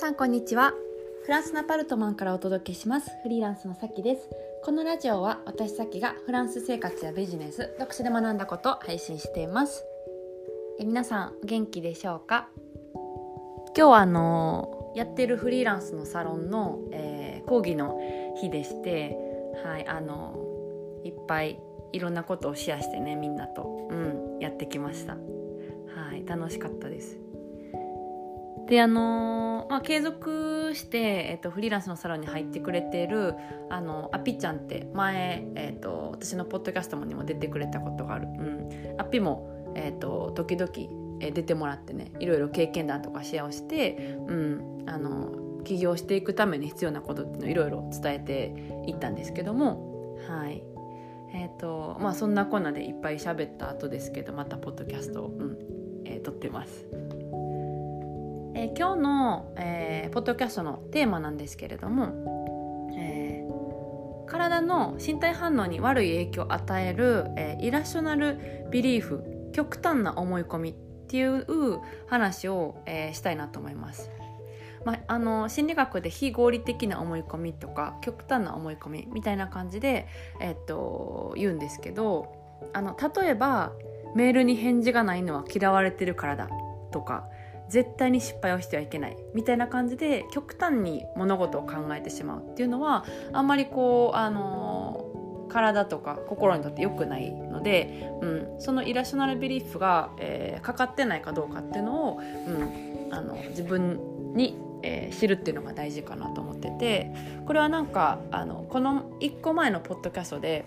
さんこんにちは。フランスのパルトマンからお届けします。フリーランスのさきです。このラジオは私さきがフランス生活やビジネス読書で学んだことを配信しています。え皆さん元気でしょうか？今日はあのやってるフリーランスのサロンの、えー、講義の日でしてはいあのいっぱいいろんなことをシェアしてねみんなと、うん、やってきました。はい楽しかったです。であのー、まあ、継続して、えーと、フリーランスのサロンに入ってくれているあのアピちゃんって前、えーと、私のポッドキャストにも出てくれたことがある、うん、アピも、えーと、時々出てもらってねいろいろ経験談とかシェアをして、うん、あの起業していくために必要なことっていうのをいろいろ伝えていったんですけども。はい。えーとまあ、そんなこんなでいっぱい喋った後ですけどまたポッドキャストを、うんえー、撮ってます。えー、今日の、えー、ポッドキャストのテーマなんですけれども、えー、体の身体反応に悪い影響を与える、えー、イラショナルビリーフ極端な思い込みっていう話を、えー、したいなと思います。まあ、あの心理学で非合理的な思い込みとか極端な思い込みみたいな感じで、えっと、言うんですけどあの例えばメールに返事がないのは嫌われてるからだとか絶対に失敗をしてはいけない。みたいな感じで極端に物事を考えてしまうっていうのはあんまりこうあの体とか心にとって良くないので、うん、そのイラショナルビリーフが、えー、かかってないかどうかっていうのを、うん、あの自分に、えー、知るっていうのが大事かなと思っててこれはなんかあのこの1個前のポッドキャストで、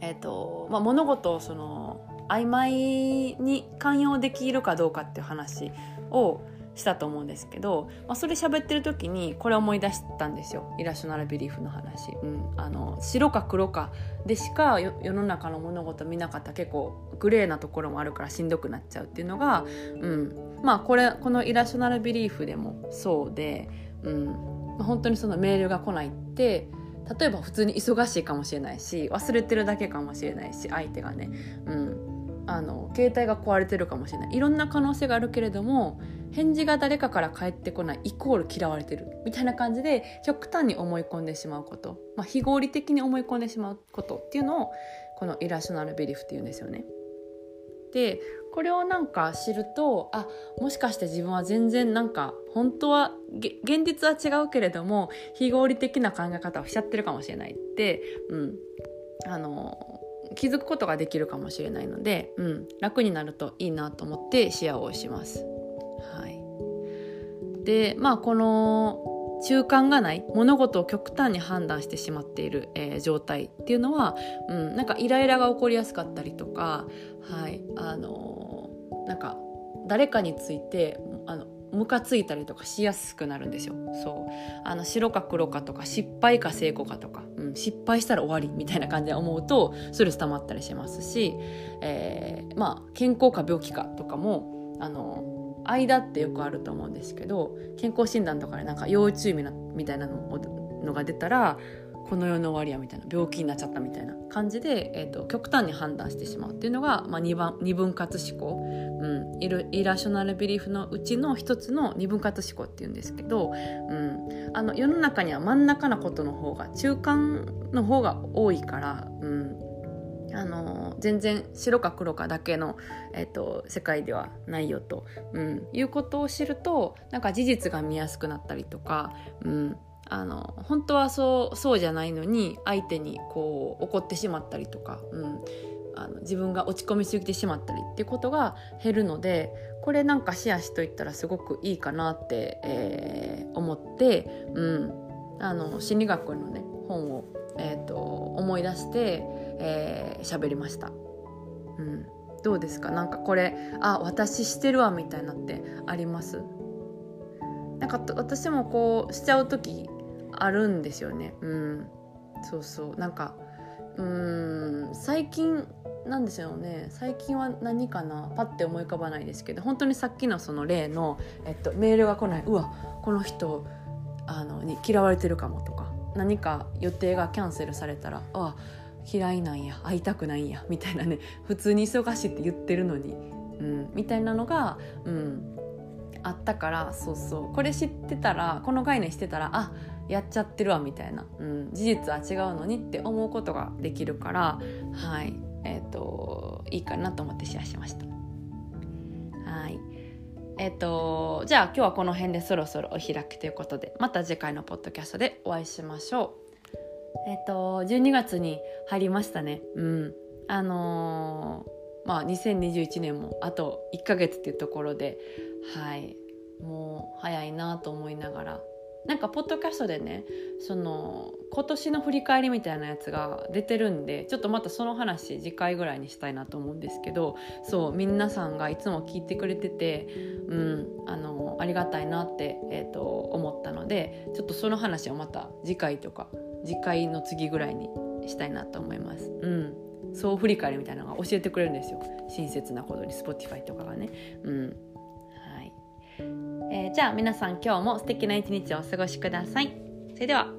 えーとまあ、物事をその曖昧に寛容できるかどうかっていう話をしたと思うんですけど、まあ、それ喋ってる時にこれ思い出したんですよ。イラショナルビリーフの話、うん、あの白か黒かでしか世の中の物事見なかった結構グレーなところもあるからしんどくなっちゃうっていうのが、うん、まあこれこのイラショナルビリーフでもそうで、うん、本当にそのメールが来ないって例えば普通に忙しいかもしれないし忘れてるだけかもしれないし相手がね、うん、あの携帯が壊れてるかもしれない。いろんな可能性があるけれども返事が誰かから返ってこないイコール嫌われてるみたいな感じで極端に思い込んでしまうこと、まあ、非合理的に思い込んでしまうことっていうのをこのイラショナルビリフっていうんですよね。でこれをなんか知るとあもしかして自分は全然なんか本当は現実は違うけれども非合理的な考え方をしちゃってるかもしれないって、うん、あの気づくことができるかもしれないので、うん、楽になるといいなと思ってシェアをします。はい、でまあこの中間がない物事を極端に判断してしまっている、えー、状態っていうのは、うん、なんかイライラが起こりやすかったりとか、はいあのー、なんか誰かについてあのムカついたりとかしやすくなるんですよ。そうあの白か黒かとか失敗か成功かとか、失敗したら終わりみたいな感じで思うとストレス溜まったりしますし、えー、まあ健康か病気かとかもあの間ってよくあると思うんですけど健康診断とかでなんか要注意みたいなのが出たらこの世の終わりやみたいな病気になっちゃったみたいな感じで、えーと、極端に判断してしまうっていうのが、まあ、二番二分割思考、うん、イルイラショナルビリーフのうちの一つの二分割思考っていうんですけど、うん、あの世の中には真ん中のことの方が中間の方が多いから、うん、あの全然白か黒かだけの、えーと、世界ではないよと、うん、いうことを知るとなんか事実が見やすくなったりとか、うん、あの本当はそうそうじゃないのに相手にこう怒ってしまったりとか、うん、あの自分が落ち込みすぎてしまったりっていうことが減るのでこれなんかシェアしといったらすごくいいかなって、えー、思って、うん、あの心理学のね本を、えーと、思い出して喋、えー、りました。うん、どうですか？なんかこれあ私してるわみたいなってあります？なんか私もこうしちゃう時あるんですよね。うん。そうそう。なんかうん。最近なんですよね。最近は何かな？パッて思い浮かばないですけど本当にさっきのその例の、えっと、メールが来ない。うわこの人あのに嫌われてるかもとか。何か予定がキャンセルされたらあ嫌いなんや会いたくないんやみたいなね。普通に忙しいって言ってるのに、うん、みたいなのが、うん、あったからそうそう。これ知ってたらこの概念してたらあやっちゃってるわみたいな、うん、事実は違うのにって思うことができるからはい。えっ、ー、といいかなと思ってシェアしました。はい。えっ、ー、とじゃあ今日はこの辺でそろそろお開きということでまた次回のポッドキャストでお会いしましょう。えっ、ー、と12月に入りましたね。うん。あのまあ2021年もあと1ヶ月っていうところではい。もう早いなと思いながらなんかポッドキャストでねその今年の振り返りみたいなやつが出てるんでちょっとまたその話次回ぐらいにしたいなと思うんですけどそう皆さんがいつも聞いてくれてて、うん、あのありがたいなって、えーと、思ったのでちょっとその話をまた次回とか次回の次ぐらいにしたいなと思います。うん総振り返りみたいなのが教えてくれるんですよ親切なことに Spotify とかがね。うんえー、じゃあ皆さん今日も素敵な一日をお過ごしください。それでは